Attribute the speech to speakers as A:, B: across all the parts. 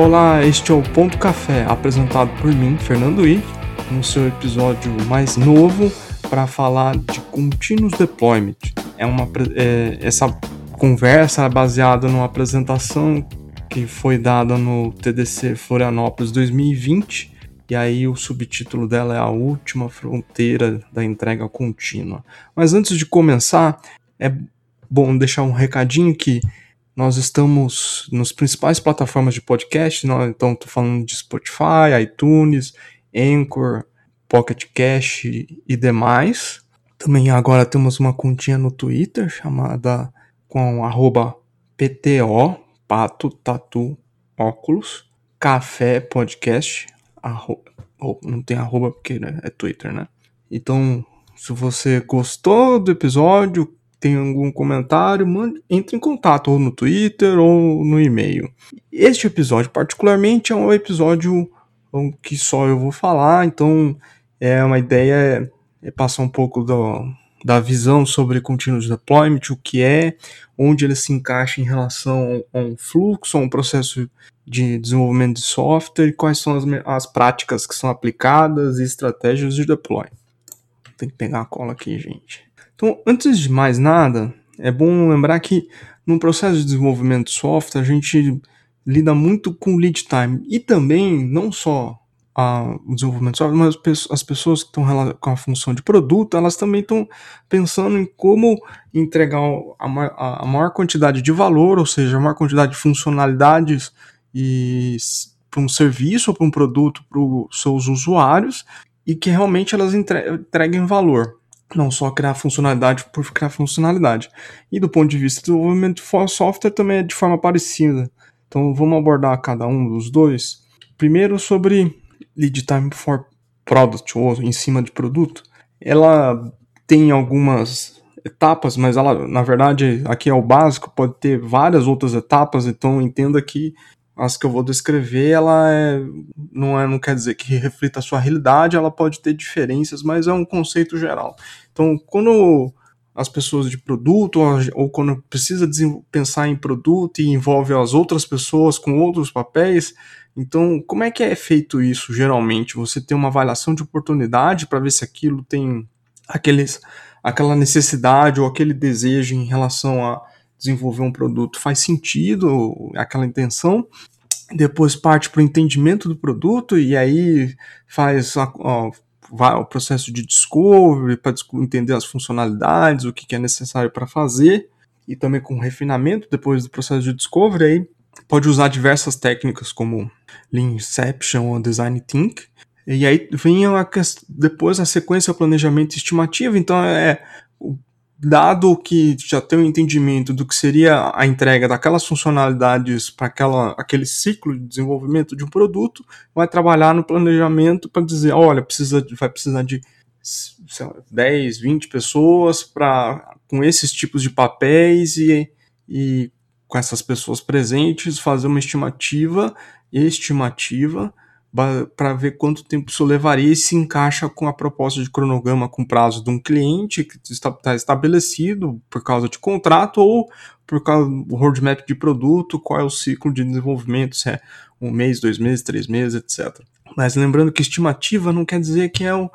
A: Olá, este é o Ponto Café, apresentado por mim, Fernando I, no seu episódio mais novo para falar de Continuous Deployment. É uma, é, essa conversa é baseada numa apresentação que foi dada no TDC Florianópolis 2020, e aí o subtítulo dela é A Última Fronteira da Entrega Contínua. Mas antes de começar, é bom deixar um recadinho que nós estamos nas principais plataformas de podcast, então estou falando de Spotify, iTunes, Anchor, Pocket Cash e demais. Também agora temos uma continha no Twitter chamada com arroba PTO, Pato Tatu Óculos, Café Podcast, arro, oh, não tem arroba porque né, é Twitter, né? Então, se você gostou do episódio, tem algum comentário, mande, entre em contato ou no Twitter ou no e-mail. Este episódio, particularmente, é um episódio que só eu vou falar, então é uma ideia é passar um pouco do, da visão sobre continuous deployment, o que é, onde ele se encaixa em relação a um fluxo, a um processo de desenvolvimento de software quais são as, as práticas que são aplicadas e estratégias de deploy. Tem que pegar a cola aqui, gente. Então, antes de mais nada, é bom lembrar que no processo de desenvolvimento de software a gente lida muito com lead time e também não só a, o desenvolvimento de software, mas as pessoas que estão com a função de produto, elas também estão pensando em como entregar a, a maior quantidade de valor, ou seja, a maior quantidade de funcionalidades e para um serviço ou para um produto para os seus usuários e que realmente elas entreguem valor não só criar funcionalidade por criar funcionalidade. E do ponto de vista do desenvolvimento de software também é de forma parecida. Então vamos abordar cada um dos dois. Primeiro sobre lead time for product, ou em cima de produto. Ela tem algumas etapas, mas ela, na verdade, aqui é o básico, pode ter várias outras etapas, então entenda que as que eu vou descrever, ela é, não, é, não quer dizer que reflita a sua realidade, ela pode ter diferenças, mas é um conceito geral. Então, quando as pessoas de produto, ou, quando precisa pensar em produto e envolve as outras pessoas com outros papéis, então, como é que é feito isso geralmente? Você tem uma avaliação de oportunidade para ver se aquilo tem aqueles, aquela necessidade ou aquele desejo em relação a desenvolver um produto faz sentido, aquela intenção, depois parte para o entendimento do produto e aí faz ó, o processo de discovery para entender as funcionalidades, o que, que é necessário para fazer e também com refinamento depois do processo de discovery aí pode usar diversas técnicas como Lean Inception ou Design Think e aí vem a, depois a sequência planejamento estimativa então é dado que já tem um entendimento do que seria a entrega daquelas funcionalidades para aquele ciclo de desenvolvimento de um produto, vai trabalhar no planejamento para dizer, olha, precisa, vai precisar de lá, 10, 20 pessoas para com esses tipos de papéis e, e com essas pessoas presentes fazer uma estimativa, estimativa para ver quanto tempo isso levaria e se encaixa com a proposta de cronograma com prazo de um cliente que está, está estabelecido por causa de contrato ou por causa do roadmap de produto, qual é o ciclo de desenvolvimento, se é um mês, dois meses, três meses, etc. Mas lembrando que estimativa não quer dizer que é um,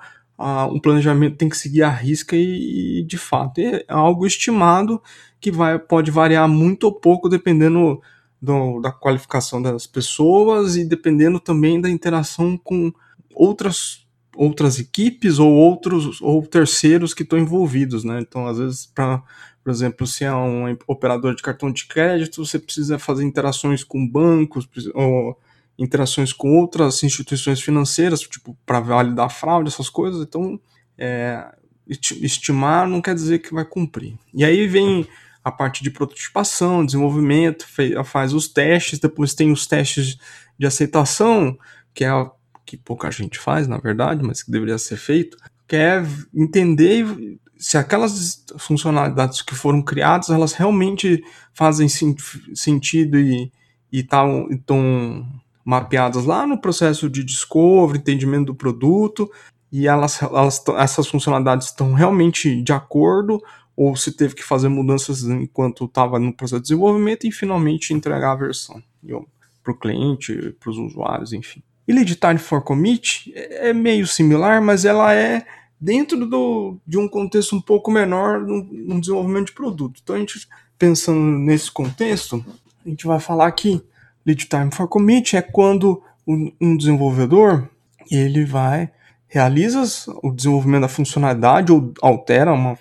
A: um planejamento tem que seguir a risca e, e, de fato é algo estimado que vai, pode variar muito ou pouco dependendo do, da qualificação das pessoas e dependendo também da interação com outras outras equipes ou outros ou terceiros que estão envolvidos, né? Então, às vezes, para por exemplo, se é um operador de cartão de crédito, você precisa fazer interações com bancos ou interações com outras instituições financeiras, tipo para validar fraude, essas coisas. Então, é, estimar não quer dizer que vai cumprir. E aí vem a parte de prototipação, desenvolvimento, faz os testes, depois tem os testes de aceitação, que é a, que pouca gente faz, na verdade, mas que deveria ser feito, que é entender se aquelas funcionalidades que foram criadas, elas realmente fazem sentido e estão mapeadas lá no processo de discovery, entendimento do produto, e elas, elas essas funcionalidades estão realmente de acordo ou se teve que fazer mudanças enquanto estava no processo de desenvolvimento e finalmente entregar a versão. para o cliente, para os usuários, enfim. E lead time for commit é meio similar, mas ela é dentro do, de um contexto um pouco menor no, no desenvolvimento de produto. Então, a gente pensando nesse contexto, a gente vai falar que lead time for commit é quando um desenvolvedor ele vai realiza o desenvolvimento da funcionalidade ou altera uma,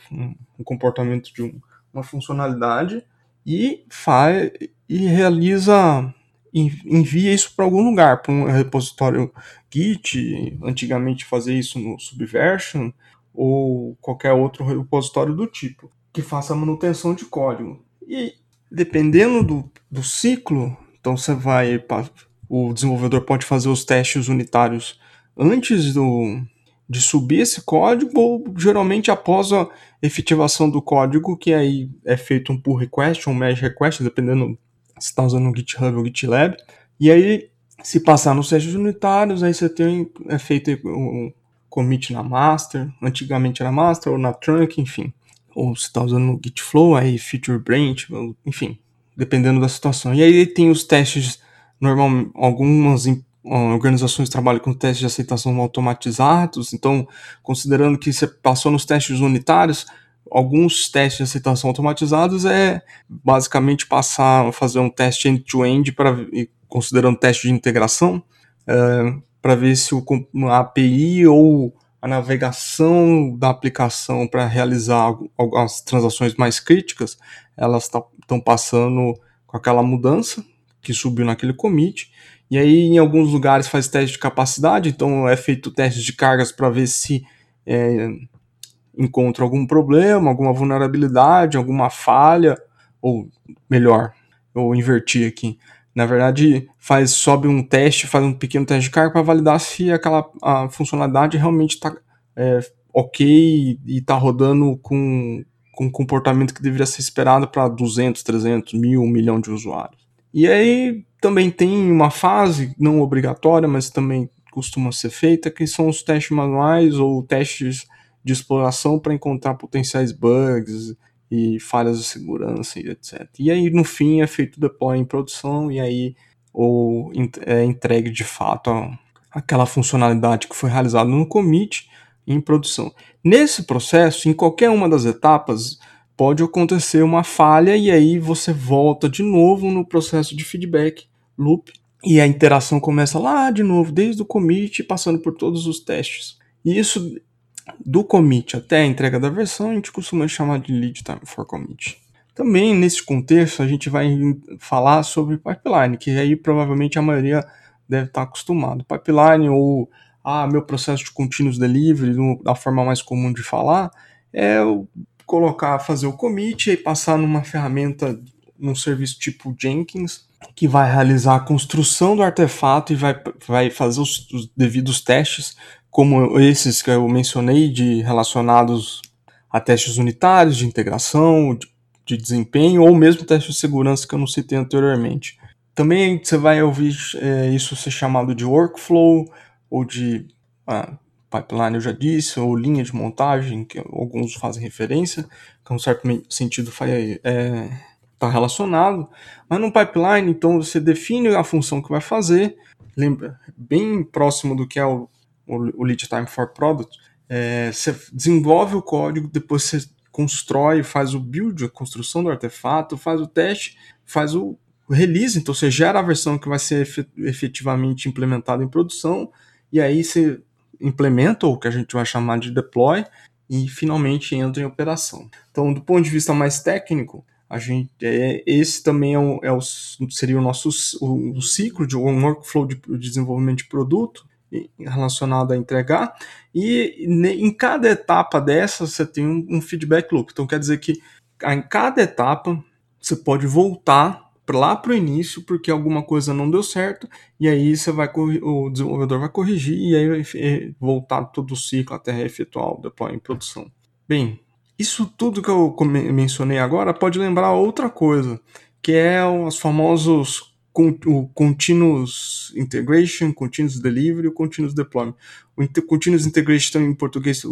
A: um comportamento de um, uma funcionalidade e faz e realiza envia isso para algum lugar, para um repositório Git, antigamente fazia isso no Subversion ou qualquer outro repositório do tipo, que faça a manutenção de código. E dependendo do, do ciclo, então você vai o desenvolvedor pode fazer os testes unitários antes do, de subir esse código ou geralmente após a efetivação do código, que aí é feito um pull request um merge request, dependendo se está usando o GitHub ou GitLab. E aí, se passar nos testes unitários, aí você tem é feito um commit na master, antigamente era master ou na trunk, enfim. Ou se está usando o Gitflow, aí feature branch, enfim, dependendo da situação. E aí tem os testes normal, algumas organizações trabalham com testes de aceitação automatizados, então, considerando que você passou nos testes unitários, alguns testes de aceitação automatizados é basicamente passar, fazer um teste end-to-end, para considerando teste de integração, é, para ver se o, a API ou a navegação da aplicação para realizar algumas transações mais críticas, elas estão passando com aquela mudança que subiu naquele commit. E aí, em alguns lugares, faz teste de capacidade, então é feito teste de cargas para ver se é, encontra algum problema, alguma vulnerabilidade, alguma falha, ou melhor, eu inverti aqui. Na verdade, faz sobe um teste, faz um pequeno teste de carga para validar se aquela a funcionalidade realmente está é, ok e está rodando com, com o comportamento que deveria ser esperado para 200, 300, mil, um milhão de usuários. E aí também tem uma fase, não obrigatória, mas também costuma ser feita, que são os testes manuais ou testes de exploração para encontrar potenciais bugs e falhas de segurança e etc. E aí no fim é feito o deploy em produção e aí ou é entregue de fato a, aquela funcionalidade que foi realizada no commit em produção. Nesse processo, em qualquer uma das etapas, pode acontecer uma falha e aí você volta de novo no processo de feedback loop e a interação começa lá de novo, desde o commit, passando por todos os testes. E isso do commit até a entrega da versão, a gente costuma chamar de lead time for commit. Também nesse contexto a gente vai falar sobre pipeline, que aí provavelmente a maioria deve estar acostumado. Pipeline ou ah, meu processo de continuous delivery, da forma mais comum de falar, é colocar, fazer o commit e passar numa ferramenta, num serviço tipo Jenkins, que vai realizar a construção do artefato e vai, vai fazer os, os devidos testes, como esses que eu mencionei, de relacionados a testes unitários, de integração, de, de desempenho, ou mesmo testes de segurança que eu não citei anteriormente. Também você vai ouvir é, isso ser chamado de workflow ou de ah, pipeline, eu já disse, ou linha de montagem, que alguns fazem referência, que em um certo sentido é, tá relacionado. Mas no pipeline, então, você define a função que vai fazer, lembra, bem próximo do que é o, o, o lead time for product, é, você desenvolve o código, depois você constrói, faz o build, a construção do artefato, faz o teste, faz o release, então você gera a versão que vai ser efetivamente implementada em produção, e aí você implementa, ou que a gente vai chamar de deploy, e finalmente entra em operação. Então, do ponto de vista mais técnico, a gente é, esse também é o, é o, seria o nosso o, ciclo de um workflow de, de desenvolvimento de produto relacionado a entregar e em cada etapa dessa você tem um, um feedback loop. Então quer dizer que em cada etapa você pode voltar lá para o início porque alguma coisa não deu certo e aí você vai o desenvolvedor vai corrigir e aí vai voltar todo o ciclo até efetuar o deploy em produção. Bem, isso tudo que eu mencionei agora pode lembrar outra coisa, que é os famosos o continuous integration, continuous delivery, o continuous deployment. O continuous integration em português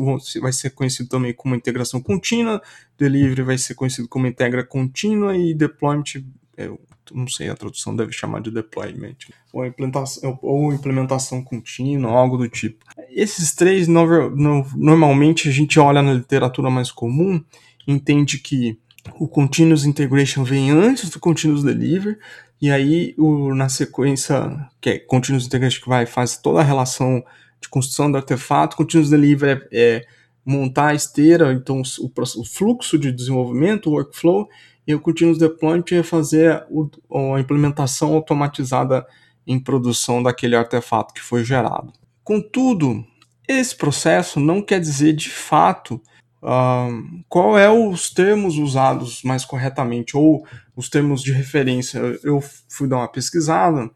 A: vai ser conhecido também como integração contínua, delivery vai ser conhecido como integra contínua e deployment é, não sei, a tradução deve chamar de deployment, ou implementação, ou implementação contínua, algo do tipo. Esses três, no, no, normalmente a gente olha na literatura mais comum, entende que o Continuous Integration vem antes do Continuous Delivery, e aí o, na sequência, que é Continuous Integration que vai faz toda a relação de construção do artefato, Continuous Delivery é, é montar a esteira, então o, o, fluxo de desenvolvimento, o workflow, e o Continuous Deployment é fazer a implementação automatizada em produção daquele artefato que foi gerado. Contudo, esse processo não quer dizer de fato uh, qual é os termos usados mais corretamente ou os termos de referência. Eu fui dar uma pesquisada,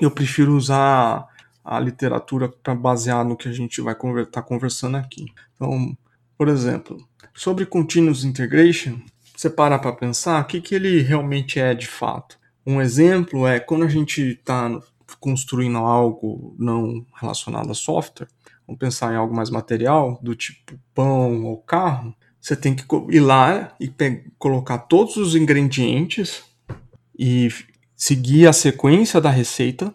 A: eu prefiro usar a literatura para basear no que a gente vai estar tá conversando aqui. Então, por exemplo, sobre Continuous Integration, você para para pensar o que, que ele realmente é de fato. Um exemplo é quando a gente está construindo algo não relacionado a software, vamos pensar em algo mais material, do tipo pão ou carro, você tem que ir lá e colocar todos os ingredientes e seguir a sequência da receita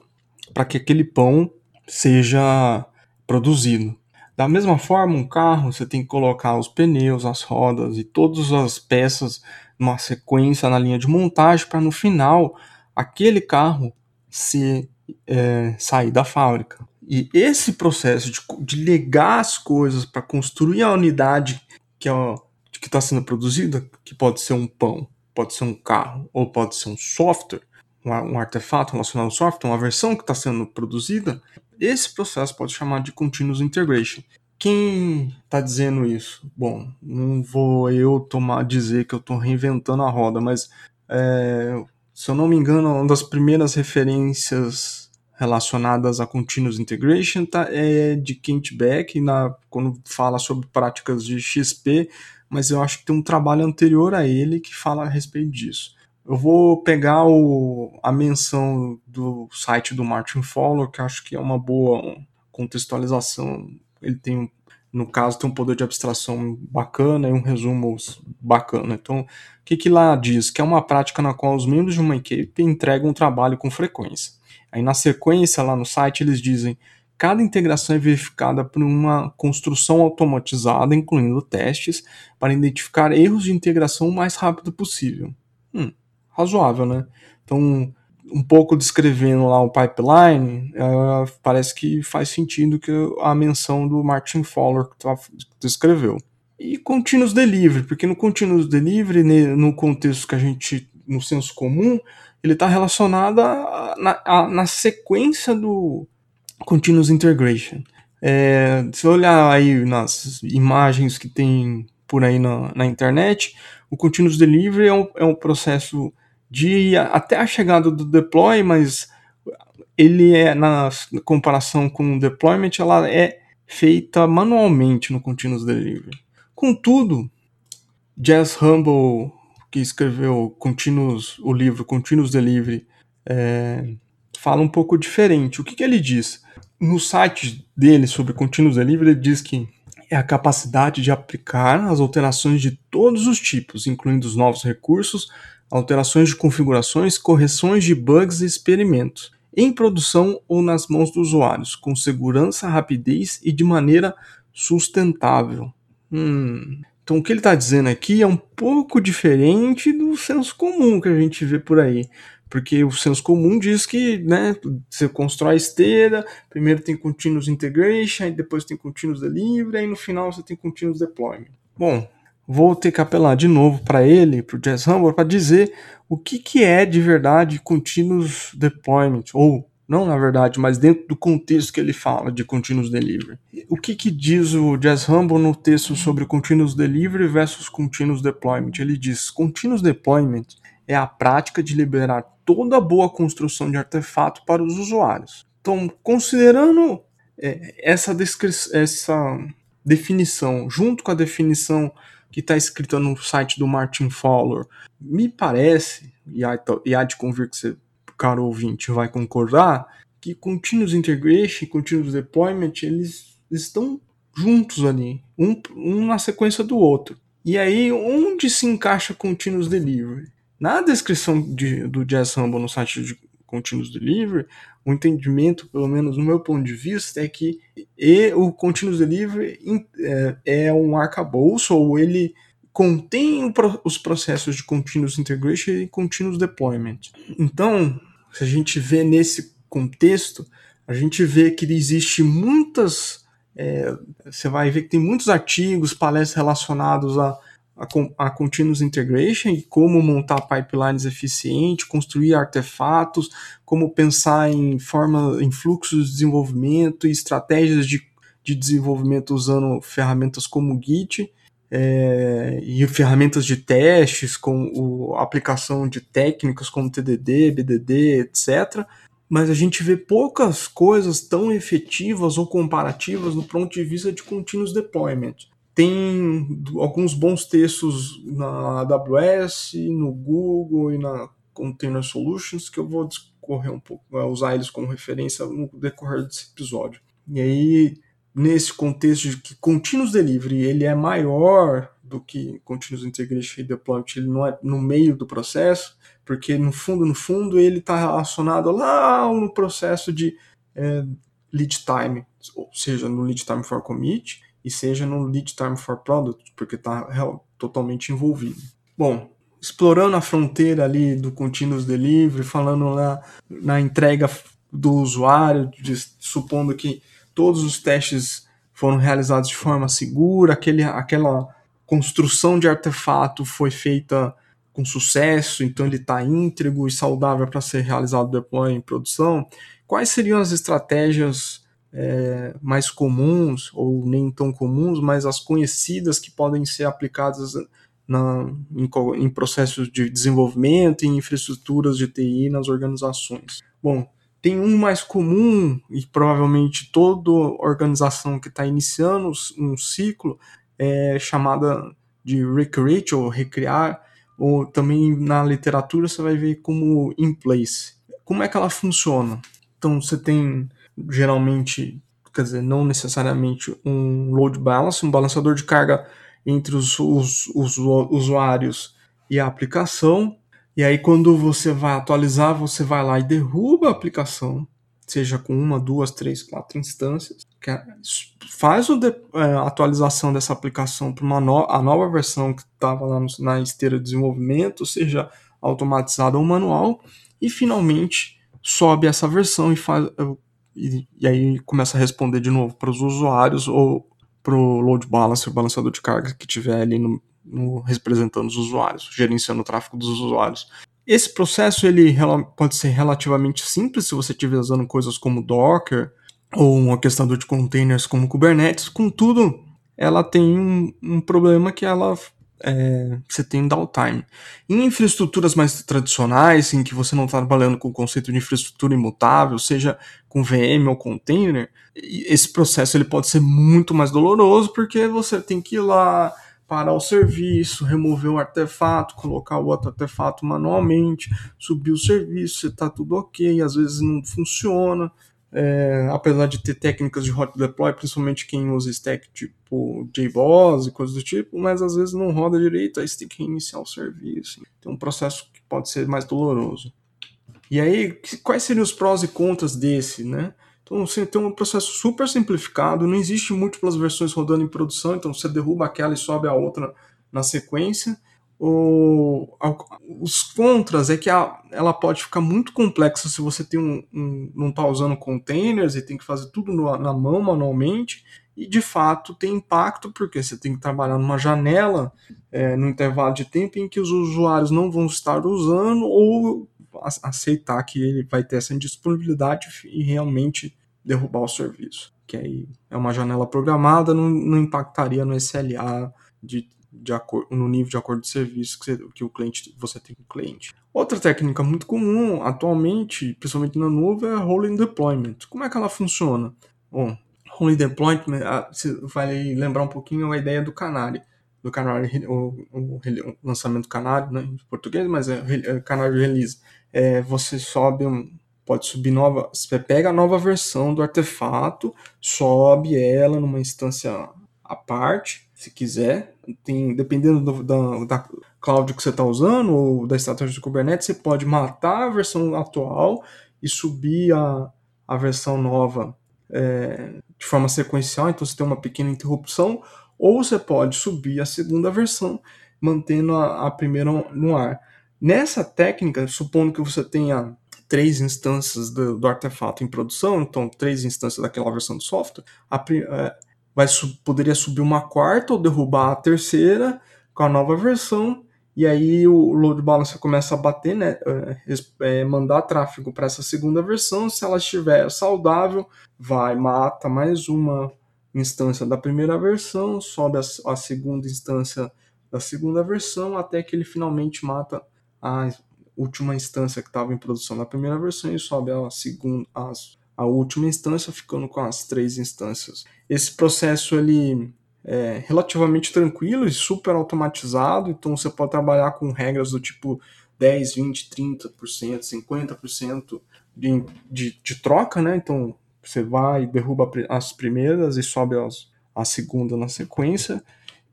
A: para que aquele pão seja produzido. Da mesma forma, um carro você tem que colocar os pneus, as rodas e todas as peças numa sequência na linha de montagem para no final aquele carro se é, sair da fábrica. E esse processo de, de ligar as coisas para construir a unidade que é está sendo produzida, que pode ser um pão, pode ser um carro ou pode ser um software, um, um artefato relacionado ao software, uma versão que está sendo produzida, esse processo pode chamar de continuous integration. Quem está dizendo isso? Bom, não vou eu tomar dizer que eu estou reinventando a roda, mas é, se eu não me engano, uma das primeiras referências relacionadas a Continuous Integration tá, é de Kent Beck, na, quando fala sobre práticas de XP, mas eu acho que tem um trabalho anterior a ele que fala a respeito disso. Eu vou pegar o, a menção do site do Martin Fowler, que acho que é uma boa contextualização. Ele tem, no caso, tem um poder de abstração bacana e um resumo bacana. Então, o que, que lá diz? Que é uma prática na qual os membros de uma equipe entregam um trabalho com frequência Aí na sequência lá no site eles dizem cada integração é verificada por uma construção automatizada, incluindo testes, para identificar erros de integração o mais rápido possível. Hum, razoável, né? Então, um pouco descrevendo lá o pipeline, uh, parece que faz sentido que a menção do Martin Fowler que tá, descreveu. E continuous delivery, porque no continuous delivery, no contexto que a gente, no senso comum, ele está relacionado a, na, a, na sequência do Continuous Integration. É, se olhar aí nas imagens que tem por aí na, na internet, o Continuous Delivery é um, é um processo de até a chegada do deploy, mas ele é na comparação com o deployment, ela é feita manualmente no Continuous Delivery. Contudo, Jazz Humble que escreveu Continuous, o livro Continuous Delivery, é, fala um pouco diferente. O que, que ele diz? No site dele sobre Continuous Delivery, ele diz que é a capacidade de aplicar as alterações de todos os tipos, incluindo os novos recursos, alterações de configurações, correções de bugs e experimentos, em produção ou nas mãos dos usuários, com segurança, rapidez e de maneira sustentável. Hum, então, o que ele está dizendo aqui é um pouco diferente do senso comum que a gente vê por aí. Porque o senso comum diz que né, você constrói esteira, primeiro tem continuous integration, depois tem continuous delivery, aí no final você tem continuous deployment. Bom, vou ter que apelar de novo para ele, para o Jazz Humble, para dizer o que, que é de verdade continuous deployment, ou não na verdade, mas dentro do contexto que ele fala de Continuous Delivery. O que, que diz o Jazz Humble no texto sobre Continuous Delivery versus Continuous Deployment? Ele diz: Continuous Deployment é a prática de liberar toda a boa construção de artefato para os usuários. Então, considerando é, essa, essa definição, junto com a definição que está escrita no site do Martin Fowler, me parece, e há, e há de convir que você caro ouvinte vai concordar, que Continuous Integration e Continuous Deployment, eles estão juntos ali, um, um na sequência do outro. E aí, onde se encaixa Continuous Delivery? Na descrição de, do Jazz Rumble no site de Continuous Delivery, o entendimento, pelo menos no meu ponto de vista, é que e, o Continuous Delivery é, é um arcabouço, ou ele contém os processos de Continuous Integration e Continuous Deployment. Então, se a gente vê nesse contexto, a gente vê que existe muitas. É, você vai ver que tem muitos artigos, palestras relacionados a, a, a Continuous Integration e como montar pipelines eficientes, construir artefatos, como pensar em forma, em fluxos de desenvolvimento e estratégias de, de desenvolvimento usando ferramentas como Git é, e ferramentas de testes com o, aplicação de técnicas como TDD, BDD, etc. Mas a gente vê poucas coisas tão efetivas ou comparativas no ponto de vista de continuous deployment. Tem alguns bons textos na AWS, no Google e na Container Solutions que eu vou discorrer um pouco, usar eles como referência no decorrer desse episódio. E aí nesse contexto de que Continuous Delivery ele é maior do que Continuous Integration e Deployment, ele não é no meio do processo, porque no fundo, no fundo, ele está relacionado lá no processo de é, lead time, ou seja, no lead time for commit, e seja no lead time for product, porque está totalmente envolvido. Bom, explorando a fronteira ali do continuous delivery, falando na, na entrega do usuário, de, supondo que todos os testes foram realizados de forma segura, aquele, aquela construção de artefato foi feita com sucesso, então ele está íntegro e saudável para ser realizado depois em produção. Quais seriam as estratégias é, mais comuns, ou nem tão comuns, mas as conhecidas que podem ser aplicadas na, em, em processos de desenvolvimento e infraestruturas de TI nas organizações? Bom, tem um mais comum, e provavelmente toda organização que está iniciando um ciclo é chamada de recreate ou recriar, ou também na literatura você vai ver como in place. Como é que ela funciona? Então você tem geralmente, quer dizer, não necessariamente um load balance, um balanceador de carga entre os, os, os usuários e a aplicação, e aí, quando você vai atualizar, você vai lá e derruba a aplicação, seja com uma, duas, três, quatro instâncias, é, faz a é, atualização dessa aplicação para uma no, a nova versão que estava lá no, na esteira de desenvolvimento, seja automatizada ou manual, e finalmente sobe essa versão e faz e, e aí começa a responder de novo para os usuários ou para o load balancer, o balanceador de carga que tiver ali no, no, representando os usuários, gerenciando o tráfego dos usuários. Esse processo ele pode ser relativamente simples se você estiver usando coisas como Docker ou um orquestrador de containers como Kubernetes. Contudo, ela tem um, um problema que ela é, você tem downtime. Em infraestruturas mais tradicionais, em que você não está trabalhando com o conceito de infraestrutura imutável, seja com VM ou container, esse processo ele pode ser muito mais doloroso porque você tem que ir lá parar o serviço, remover um artefato, colocar o outro artefato manualmente, subir o serviço, se está tudo ok, às vezes não funciona. É, apesar de ter técnicas de hot deploy, principalmente quem usa stack tipo JBoss e coisas do tipo, mas às vezes não roda direito, aí você tem que reiniciar o serviço. Tem um processo que pode ser mais doloroso. E aí, quais seriam os prós e contras desse, né? Então você tem um processo super simplificado, não existe múltiplas versões rodando em produção, então você derruba aquela e sobe a outra na sequência. Os contras é que a, ela pode ficar muito complexa se você tem um, um não está usando containers e tem que fazer tudo no, na mão manualmente. E de fato tem impacto porque você tem que trabalhar numa janela, é, no intervalo de tempo em que os usuários não vão estar usando ou aceitar que ele vai ter essa indisponibilidade e realmente derrubar o serviço. Que aí é uma janela programada, não, não impactaria no SLA de, de acordo, no nível de acordo de serviço que, você, que o cliente você tem com o cliente. Outra técnica muito comum atualmente, principalmente na nuvem, é rolling deployment. Como é que ela funciona? Bom, rolling deployment, ah, você vai lembrar um pouquinho a ideia do Canary do Canary, o, o, o lançamento Canary, né, em português, mas é, é Canary Release é, você sobe um, pode subir nova, você pega a nova versão do artefato, sobe ela numa instância à parte, se quiser. Tem, dependendo do, da, da cloud que você está usando ou da estratégia do Kubernetes, você pode matar a versão atual e subir a, a versão nova é, de forma sequencial, então você tem uma pequena interrupção, ou você pode subir a segunda versão, mantendo a, a primeira no ar. Nessa técnica, supondo que você tenha três instâncias do, do artefato em produção, então três instâncias daquela versão do software, a, é, vai, poderia subir uma quarta ou derrubar a terceira com a nova versão, e aí o load balancer começa a bater, né, é, mandar tráfego para essa segunda versão, se ela estiver saudável, vai, mata mais uma instância da primeira versão, sobe a, a segunda instância da segunda versão, até que ele finalmente mata a última instância que estava em produção na primeira versão e sobe a segunda, a, a última instância, ficando com as três instâncias. Esse processo ele é relativamente tranquilo e super automatizado, então você pode trabalhar com regras do tipo 10, 20, 30%, 50% de, de, de troca, né? Então você vai, derruba as primeiras e sobe as, a segunda na sequência.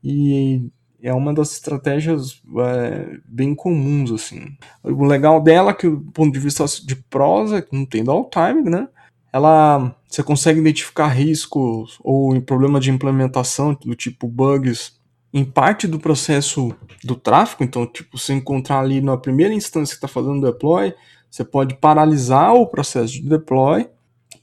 A: E é uma das estratégias é, bem comuns, assim. O legal dela é que, do ponto de vista de prosa, não tem downtime, né? Ela, você consegue identificar riscos ou problema de implementação do tipo bugs em parte do processo do tráfego. Então, tipo, você encontrar ali na primeira instância que está fazendo deploy, você pode paralisar o processo de deploy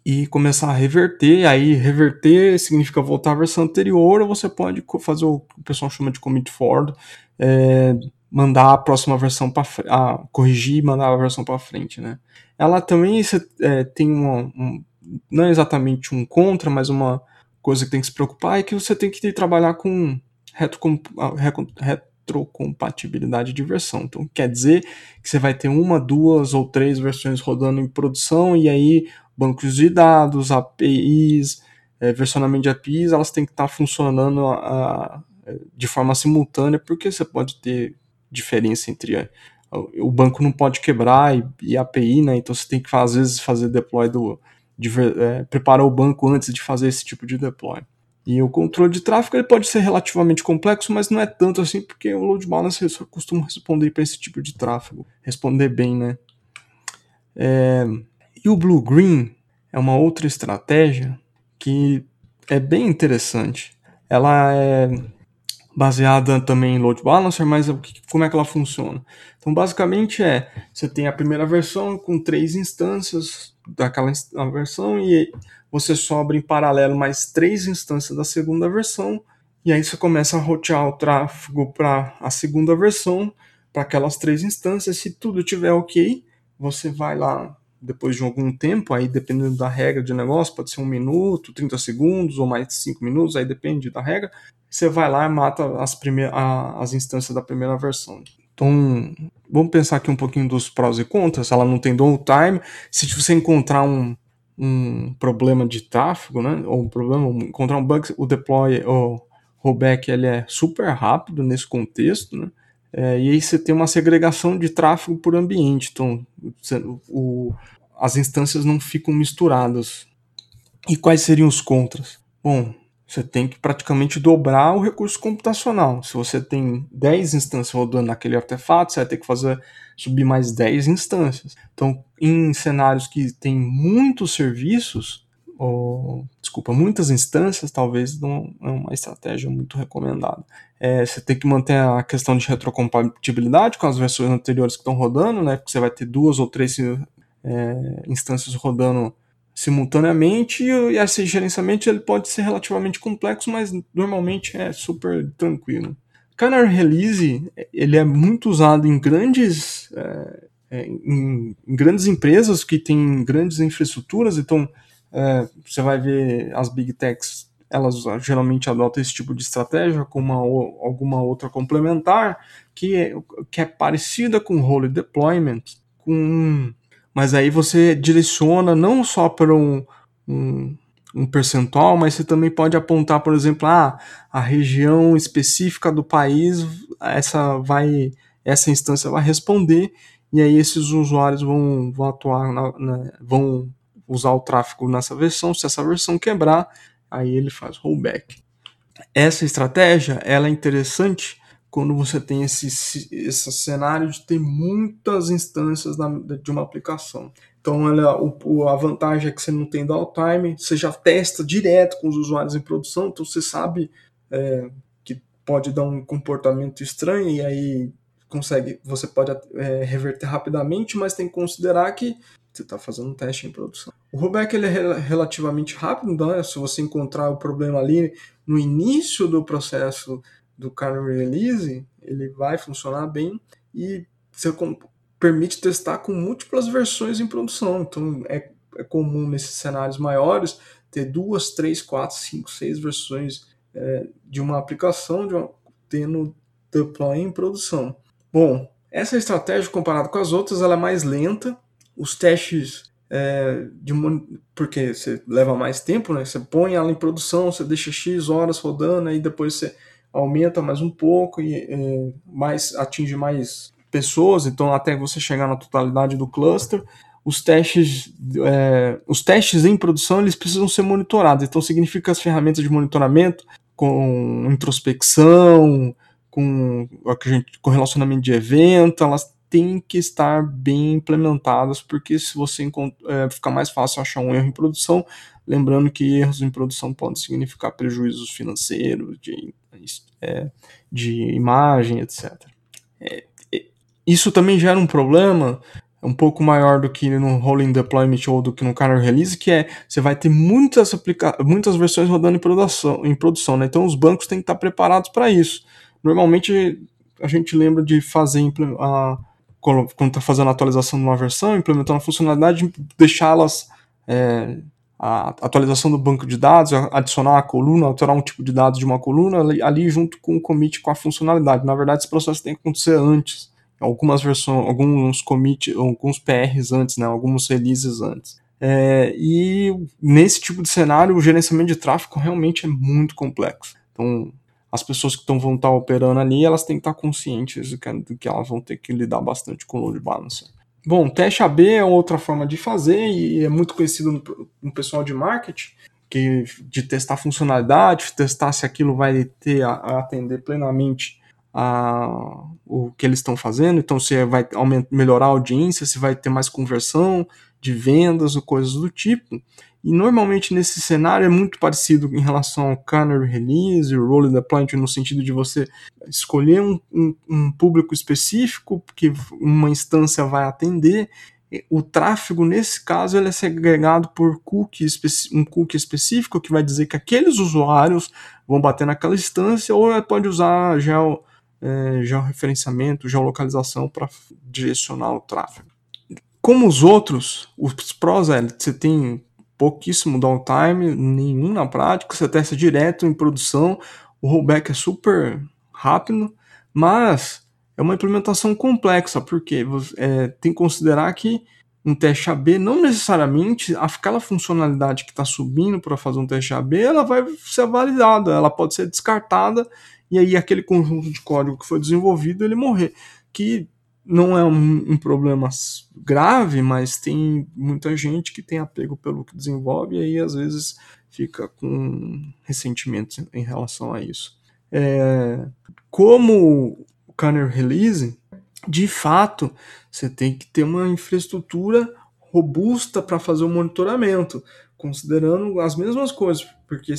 A: e começar a reverter. Aí reverter significa voltar à versão anterior, ou você pode fazer o que o pessoal chama de commit forward, é, mandar a próxima versão para ah, corrigir e mandar a versão para frente, né? Ela também é, tem uma, um, não é exatamente um contra, mas uma coisa que tem que se preocupar é que você tem que trabalhar com retrocompatibilidade de versão. Então, quer dizer que você vai ter uma, duas ou três versões rodando em produção e aí bancos de dados, APIs, é, versionamento de APIs, elas têm que estar tá funcionando a, a, de forma simultânea, porque você pode ter diferença entre a, o banco não pode quebrar e, e, API, né? Então você tem que às vezes fazer deploy do de, é, preparar o banco antes de fazer esse tipo de deploy. E o controle de tráfego ele pode ser relativamente complexo, mas não é tanto assim, porque o load balancer costuma responder para esse tipo de tráfego, responder bem, né? É, e o Blue Green é uma outra estratégia que é bem interessante. Ela é baseada também em load balancer, mas como é que ela funciona? Então, basicamente é, você tem a primeira versão com três instâncias daquela versão e você sobra em paralelo mais três instâncias da segunda versão e aí você começa a rotear o tráfego para a segunda versão para aquelas três instâncias. Se tudo tiver ok, você vai lá depois de algum tempo, aí dependendo da regra de negócio, pode ser um minuto, 30 segundos ou mais de 5 minutos, aí depende da regra, você vai lá e mata as, primeiras, as instâncias da primeira versão. Então, vamos pensar aqui um pouquinho dos prós e contras. Ela não tem downtime. Se você encontrar um, um problema de tráfego, né, ou um problema, encontrar um bug, o deploy, o rollback, ele é super rápido nesse contexto, né? É, e aí você tem uma segregação de tráfego por ambiente, então o, as instâncias não ficam misturadas. E quais seriam os contras? Bom, você tem que praticamente dobrar o recurso computacional. Se você tem 10 instâncias rodando naquele artefato, você vai ter que fazer subir mais 10 instâncias. Então, em cenários que tem muitos serviços, ou, desculpa, muitas instâncias, talvez não é uma estratégia muito recomendada. É, você tem que manter a questão de retrocompatibilidade com as versões anteriores que estão rodando, né? Porque você vai ter duas ou três é, instâncias rodando simultaneamente e esse gerenciamento ele pode ser relativamente complexo, mas normalmente é super tranquilo. Canary Release ele é muito usado em grandes é, é em, em, grandes empresas que têm grandes infraestruturas, então é, você vai ver as big techs, elas geralmente adotam esse tipo de estratégia com uma, alguma outra complementar que é, que é parecida com role deployment, com, mas aí você direciona não só para um, um, um percentual, mas você também pode apontar, por exemplo, ah, a região específica do país, essa vai essa instância vai responder e aí esses usuários vão, vão atuar, na, na, vão usar o tráfego nessa versão. Se essa versão quebrar, aí ele faz rollback. essa estratégia ela é interessante quando você tem esse, esse cenário de ter muitas instâncias de uma aplicação. Então, ela, o, a vantagem é que você não tem downtime, você já testa direto com os usuários em produção, então você sabe é, que pode dar um comportamento estranho e aí consegue, você pode é, reverter rapidamente, mas tem que considerar que você está fazendo um teste em produção. O rollback ele é relativamente rápido, né? se você encontrar o problema ali no início do processo do kernel release, ele vai funcionar bem e você permite testar com múltiplas versões em produção. Então é, é comum nesses cenários maiores ter duas, três, quatro, cinco, seis versões é, de uma aplicação de uma, tendo deploy em produção. Bom, essa estratégia comparada com as outras ela é mais lenta. Os testes é, de porque você leva mais tempo, né? Você põe ela em produção, você deixa x horas rodando, aí depois você aumenta mais um pouco e é, mais atinge mais pessoas, então até você chegar na totalidade do cluster. Os testes, é, os testes em produção eles precisam ser monitorados, então significa que as ferramentas de monitoramento com introspecção, com, com relacionamento de evento, elas têm que estar bem implementadas, porque se você é, fica mais fácil achar um erro em produção, lembrando que erros em produção podem significar prejuízos financeiros, de é, de imagem, etc. É, isso também gera um problema um pouco maior do que no rolling deployment ou do que no kernel release, que é você vai ter muitas, aplica muitas versões rodando em produção, em produção né? então os bancos têm que estar preparados para isso. Normalmente a gente lembra de fazer a, quando está fazendo a atualização de uma versão, implementando a funcionalidade, deixá-las é, a atualização do banco de dados, adicionar a coluna, alterar um tipo de dados de uma coluna ali, junto com o commit com a funcionalidade. Na verdade, esse processo tem que acontecer antes. Algumas versões, alguns commit, alguns PRs antes, né, alguns releases antes. É, e nesse tipo de cenário, o gerenciamento de tráfego realmente é muito complexo. Então, as pessoas que tão, vão estar operando ali, elas têm que estar conscientes de que, que elas vão ter que lidar bastante com o load balancer. Bom, teste AB é outra forma de fazer e é muito conhecido no, pessoal de marketing, que de testar funcionalidade, testar se aquilo vai ter a, a atender plenamente a, o que eles estão fazendo, então se vai aumentar, melhorar a audiência, se vai ter mais conversão de vendas ou coisas do tipo. E normalmente nesse cenário é muito parecido em relação ao Canary Release, o Role Deployment, no sentido de você escolher um, um, um público específico que uma instância vai atender. O tráfego, nesse caso, ele é segregado por cookie, um cookie específico que vai dizer que aqueles usuários vão bater naquela instância ou pode usar geo, é, georreferenciamento, geolocalização para direcionar o tráfego. Como os outros, os pros é, você tem pouquíssimo downtime, nenhum na prática, você testa direto em produção, o rollback é super rápido, mas é uma implementação complexa, porque é, tem que considerar que um teste AB não necessariamente aquela funcionalidade que está subindo para fazer um teste AB ela vai ser validada, ela pode ser descartada e aí aquele conjunto de código que foi desenvolvido ele morrer, que não é um, um, problema grave, mas tem muita gente que tem apego pelo que desenvolve e aí às vezes fica com ressentimento em relação a isso. É, como o kernel release, de fato, você tem que ter uma infraestrutura robusta para fazer o monitoramento, considerando as mesmas coisas, porque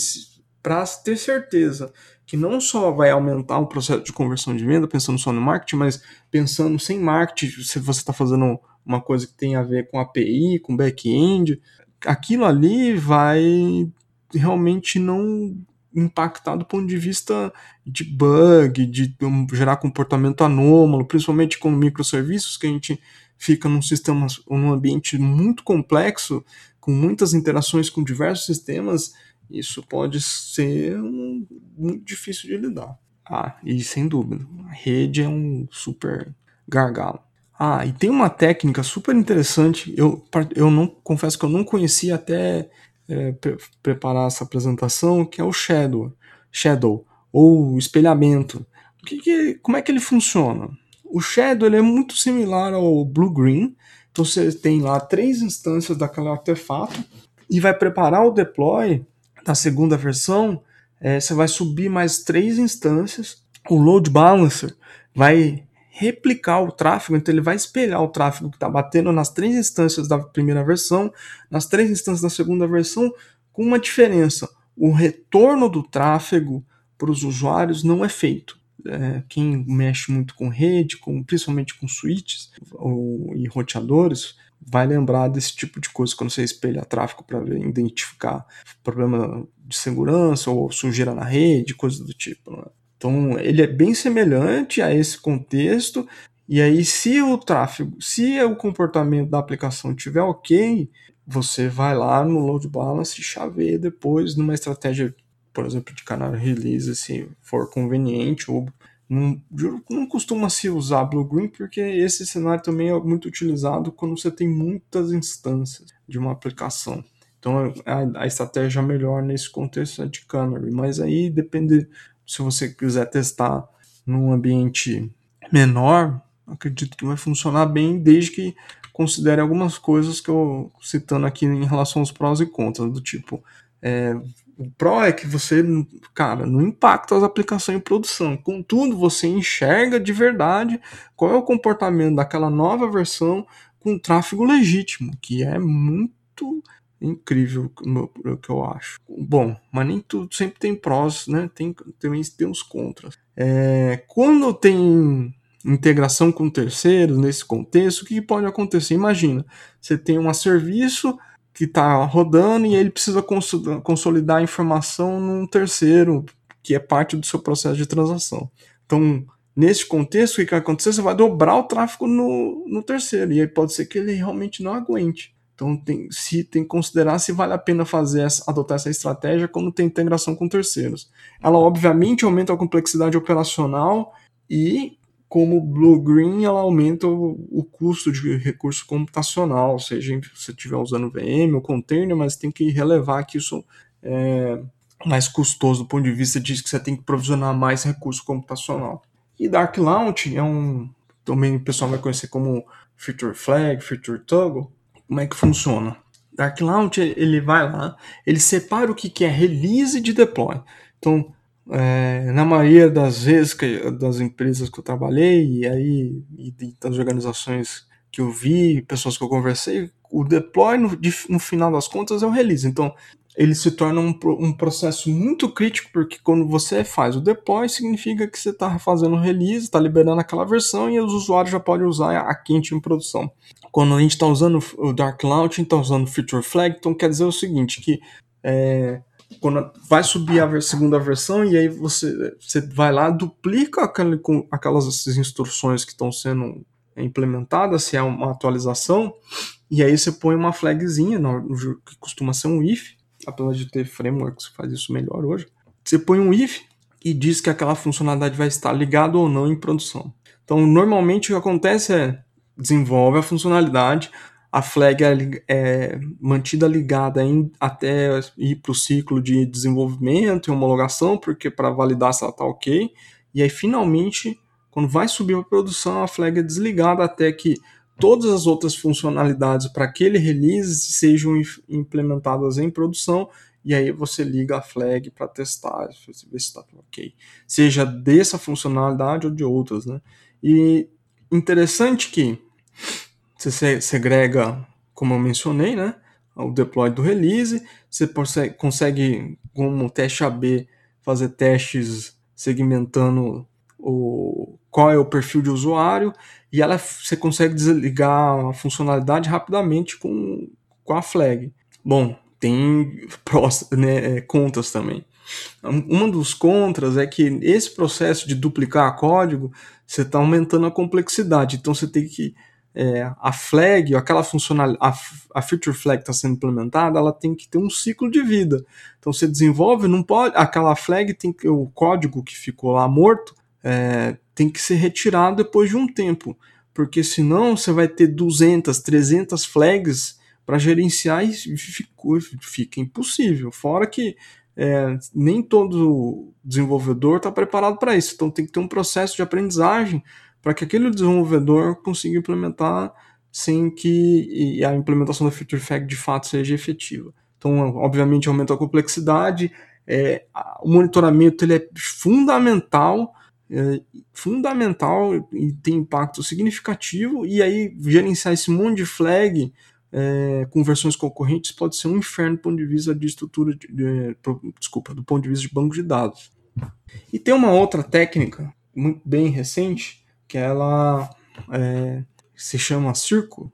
A: para ter certeza que não só vai aumentar o processo de conversão de venda, pensando só no marketing, mas pensando sem marketing, se você está fazendo uma coisa que tem a ver com API, com back-end, aquilo ali vai realmente não impactar do ponto de vista de bug, de gerar comportamento anômalo, principalmente com microserviços, que a gente fica num sistema, num ambiente muito complexo, com muitas interações com diversos sistemas, isso pode ser um, muito difícil de lidar. Ah, e sem dúvida, a rede é um super gargalo. Ah, e tem uma técnica super interessante, eu, eu não confesso que eu não conhecia até é, pre preparar essa apresentação, que é o Shadow, Shadow ou espelhamento. O que que, como é que ele funciona? O Shadow ele é muito similar ao Blue Green, então você tem lá três instâncias daquele artefato e vai preparar o deploy da segunda versão é, você vai subir mais três instâncias. O load balancer vai replicar o tráfego, então ele vai espelhar o tráfego que está batendo nas três instâncias da primeira versão, nas três instâncias da segunda versão, com uma diferença. O retorno do tráfego para os usuários não é feito. É, quem mexe muito com rede, com, principalmente com switches ou, e roteadores, vai lembrar desse tipo de coisa quando você espelha tráfego para identificar problema de segurança ou sujeira na rede, coisas do tipo. Né? Então, ele é bem semelhante a esse contexto. E aí, se o tráfego, se o comportamento da aplicação tiver ok, você vai lá no load balance e chaveia depois numa estratégia, por exemplo, de canal release, se for conveniente, ou não, não costuma se usar Blue Green porque esse cenário também é muito utilizado quando você tem muitas instâncias de uma aplicação. Então a, a estratégia melhor nesse contexto é de Canary, mas aí depende se você quiser testar num ambiente menor, acredito que vai funcionar bem, desde que considere algumas coisas que eu citando aqui em relação aos prós e contras, do tipo, é, o pró é que você, cara, não impacta as aplicações em produção. Contudo, você enxerga de verdade qual é o comportamento daquela nova versão com tráfego legítimo, que é muito incrível o que eu acho. Bom, mas nem tudo sempre tem prós, né? Tem, também tem os contras. É, quando tem integração com terceiros nesse contexto, o que pode acontecer? Imagina, você tem um serviço que está rodando e ele precisa consolidar a informação num terceiro, que é parte do seu processo de transação. Então, nesse contexto, o que vai acontecer? Você vai dobrar o tráfego no, no terceiro, e aí pode ser que ele realmente não aguente. Então tem, se, tem que considerar se vale a pena fazer essa, adotar essa estratégia quando tem integração com terceiros. Ela obviamente aumenta a complexidade operacional e como Blue Green ela aumenta o, o custo de recurso computacional, seja se você estiver usando VM ou container, mas tem que relevar que isso é mais custoso do ponto de vista de que você tem que provisionar mais recurso computacional. E Dark Launch é um também o pessoal vai conhecer como Feature Flag, Feature Toggle, como é que funciona? Dark Launch ele vai lá, ele separa o que é release de deploy. Então, é, na maioria das vezes que, das empresas que eu trabalhei e aí e das organizações que eu vi, pessoas que eu conversei, o deploy no, de, no final das contas é o release. Então, ele se torna um, um processo muito crítico, porque quando você faz o deploy, significa que você está fazendo o release, está liberando aquela versão e os usuários já podem usar a quente em produção. Quando a gente está usando o Dark Launch, está usando o Feature Flag, então quer dizer o seguinte, que é, quando vai subir a segunda versão e aí você, você vai lá, duplica aquele, aquelas instruções que estão sendo implementadas, se é uma atualização, e aí você põe uma flagzinha, que costuma ser um if, apesar de ter frameworks que faz isso melhor hoje, você põe um if e diz que aquela funcionalidade vai estar ligada ou não em produção. Então, normalmente o que acontece é desenvolve a funcionalidade, a flag é, é mantida ligada em, até ir para o ciclo de desenvolvimento e homologação, porque para validar se ela está ok. E aí, finalmente, quando vai subir para produção, a flag é desligada até que todas as outras funcionalidades para aquele release sejam implementadas em produção e aí você liga a flag para testar, ver se está ok. Seja dessa funcionalidade ou de outras, né? E interessante que você segrega, como eu mencionei, né? O deploy do release, você consegue, como teste AB, fazer testes segmentando o, qual é o perfil de usuário e ela você consegue desligar a funcionalidade rapidamente com, com a flag. Bom, tem prós, né, é, contras também. Um dos contras é que esse processo de duplicar código você está aumentando a complexidade. Então você tem que é, a flag, aquela funcionalidade, a, feature flag está sendo implementada, ela tem que ter um ciclo de vida. Então você desenvolve, não pode, aquela flag tem que o código que ficou lá morto é, tem que ser retirado depois de um tempo, porque senão você vai ter 200, 300 flags para gerenciar e fica, fica impossível. Fora que é, nem todo desenvolvedor está preparado para isso, então tem que ter um processo de aprendizagem para que aquele desenvolvedor consiga implementar sem que a implementação da feature flag de fato seja efetiva. Então, obviamente, aumenta a complexidade, é, o monitoramento ele é fundamental, é, fundamental e tem impacto significativo, e aí gerenciar esse monte de flag é, com versões concorrentes pode ser um inferno do ponto de vista de estrutura, de, de, desculpa, do ponto de vista de banco de dados. E tem uma outra técnica, muito bem recente, que ela é, se chama Circle,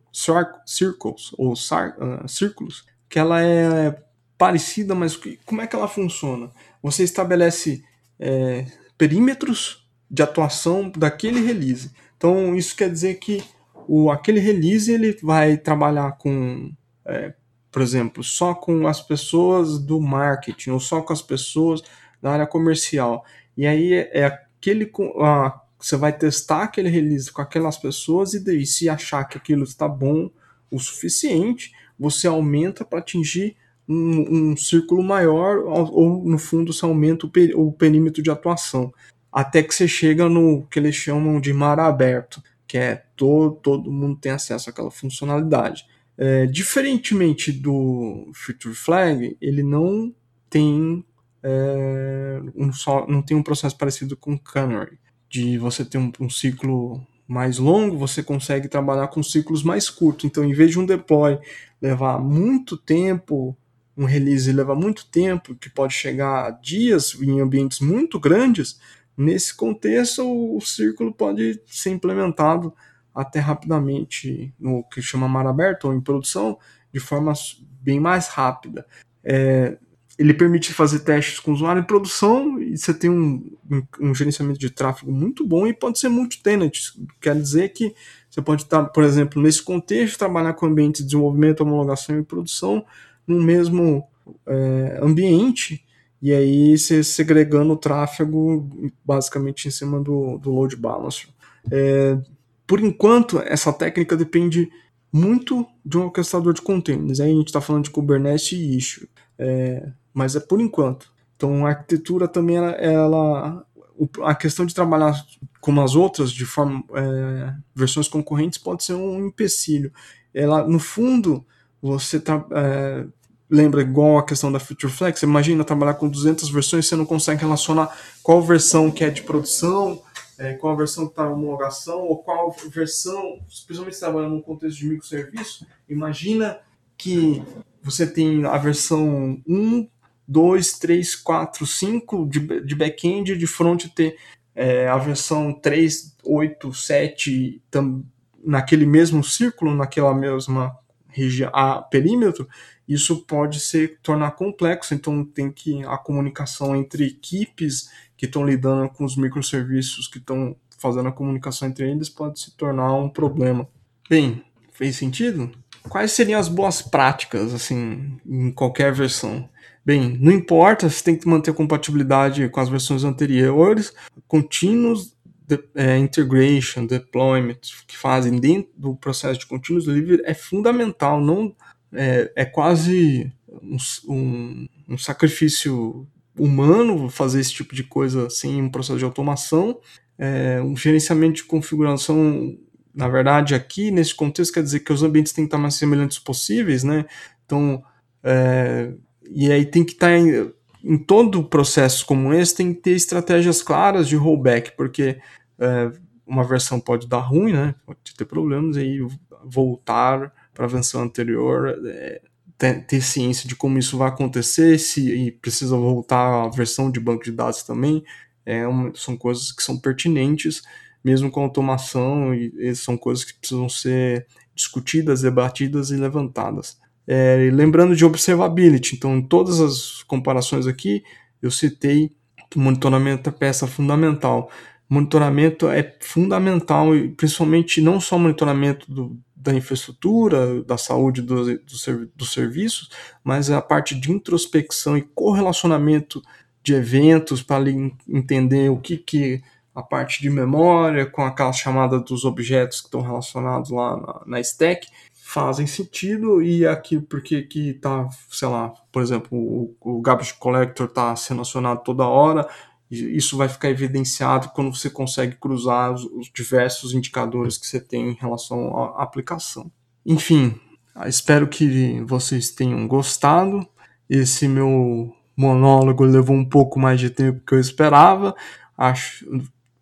A: Circles, ou uh, Círculos, que ela é parecida, mas como é que ela funciona? Você estabelece é, perímetros de atuação daquele release. Então isso quer dizer que o, aquele release ele vai trabalhar com, é, por exemplo, só com as pessoas do marketing ou só com as pessoas da área comercial. E aí é, é aquele a, você vai testar aquele release com aquelas pessoas e daí se achar que aquilo está bom o suficiente, você aumenta para atingir um, um círculo maior, ou, no fundo você aumenta o, per, o perímetro de atuação, até que você chega no que eles chamam de mar aberto, que é todo, todo mundo tem acesso àquela funcionalidade. É, diferentemente do Feature Flag, ele não tem é, um só, não tem um processo parecido com o Canary, de você ter um, um ciclo mais longo, você consegue trabalhar com ciclos mais curtos. Então, em vez de um deploy levar muito tempo, um release leva muito tempo, que pode chegar a dias em ambientes muito grandes, nesse contexto o círculo pode ser implementado até rapidamente no que chama mar aberto ou em produção de forma bem mais rápida. É, ele permite fazer testes com o usuário em produção e você tem um, um, um gerenciamento de tráfego muito bom e pode ser multi-tenant. Quer dizer que você pode estar, por exemplo, nesse contexto, trabalhar com ambiente de desenvolvimento, homologação e produção no mesmo é, ambiente e aí você segregando o tráfego basicamente em cima do, do load balancer. É, por enquanto, essa técnica depende muito de um orquestrador de containers. Aí a gente está falando de Kubernetes e Issue. É, mas é por enquanto. Então a arquitetura também ela, ela a questão de trabalhar como as outras de forma é, versões concorrentes pode ser um empecilho. Ela no fundo você é, lembra igual a questão da Future Flex, imagina trabalhar com 200 versões, você não consegue relacionar qual versão que é de produção, é, qual a versão que está em homologação, ou qual versão, especialmente trabalhando no contexto de microserviço, imagina que você tem a versão 1 2, 3, 4, 5 de, de back-end, de front ter é, a versão 3, 8, 7 tam, naquele mesmo círculo, naquela mesma região, a perímetro, isso pode se tornar complexo, então tem que a comunicação entre equipes que estão lidando com os microserviços que estão fazendo a comunicação entre eles pode se tornar um problema. Bem, fez sentido? Quais seriam as boas práticas assim em qualquer versão? Bem, não importa, você tem que manter compatibilidade com as versões anteriores, continuous de, é, integration, deployment, que fazem dentro do processo de continuous delivery é fundamental, não é, é quase um, um, um sacrifício humano fazer esse tipo de coisa sem um processo de automação. É, um gerenciamento de configuração, na verdade, aqui nesse contexto quer dizer que os ambientes têm que estar mais semelhantes possíveis, né? Então, é, e aí tem que estar em, em todo processo como esse, tem que ter estratégias claras de rollback, porque é, uma versão pode dar ruim, né? Pode ter problemas, e aí voltar para a versão anterior, é, ter, ter, ciência de como isso vai acontecer, se precisa voltar à versão de banco de dados também, é são coisas que são pertinentes, mesmo com automação, e, e são coisas que precisam ser discutidas, debatidas e levantadas. É, lembrando de observability, então em todas as comparações aqui eu citei que monitoramento é peça fundamental. Monitoramento é fundamental, principalmente não só monitoramento do, da infraestrutura, da saúde dos do, do serviços, mas a parte de introspecção e correlacionamento de eventos para entender o que, que a parte de memória com aquela chamada dos objetos que estão relacionados lá na, na stack fazem sentido e aqui porque que tá, sei lá, por exemplo, o, o garbage collector está sendo acionado toda hora, isso vai ficar evidenciado quando você consegue cruzar os, os diversos indicadores que você tem em relação à aplicação. Enfim, espero que vocês tenham gostado. Esse meu monólogo levou um pouco mais de tempo que eu esperava. Acho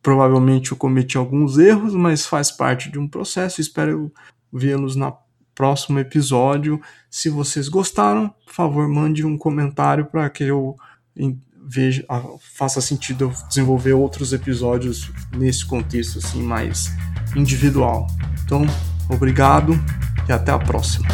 A: provavelmente eu cometi alguns erros, mas faz parte de um processo. Espero vê-los na próximo episódio. Se vocês gostaram, por favor, mande um comentário para que eu veja, faça sentido eu desenvolver outros episódios nesse contexto assim mais individual. Então, obrigado e até a próxima.